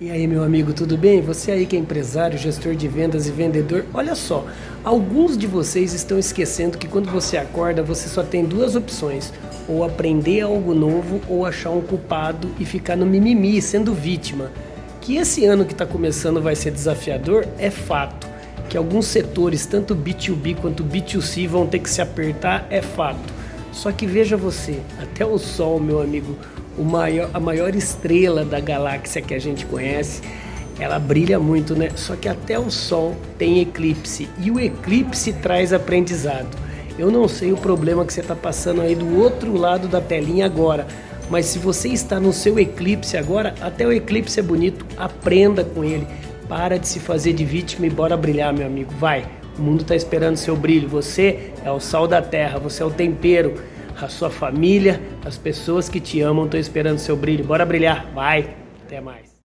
E aí, meu amigo, tudo bem? Você aí que é empresário, gestor de vendas e vendedor, olha só, alguns de vocês estão esquecendo que quando você acorda, você só tem duas opções: ou aprender algo novo ou achar um culpado e ficar no mimimi, sendo vítima. Que esse ano que está começando vai ser desafiador é fato. Que alguns setores, tanto B2B quanto B2C, vão ter que se apertar é fato. Só que veja você, até o sol, meu amigo, maior, a maior estrela da galáxia que a gente conhece, ela brilha muito, né? Só que até o Sol tem eclipse e o eclipse traz aprendizado. Eu não sei o problema que você está passando aí do outro lado da telinha agora, mas se você está no seu eclipse agora, até o eclipse é bonito, aprenda com ele. Para de se fazer de vítima e bora brilhar, meu amigo. Vai, o mundo está esperando seu brilho. Você é o sal da terra, você é o tempero a sua família, as pessoas que te amam estão esperando seu brilho. Bora brilhar, vai, até mais.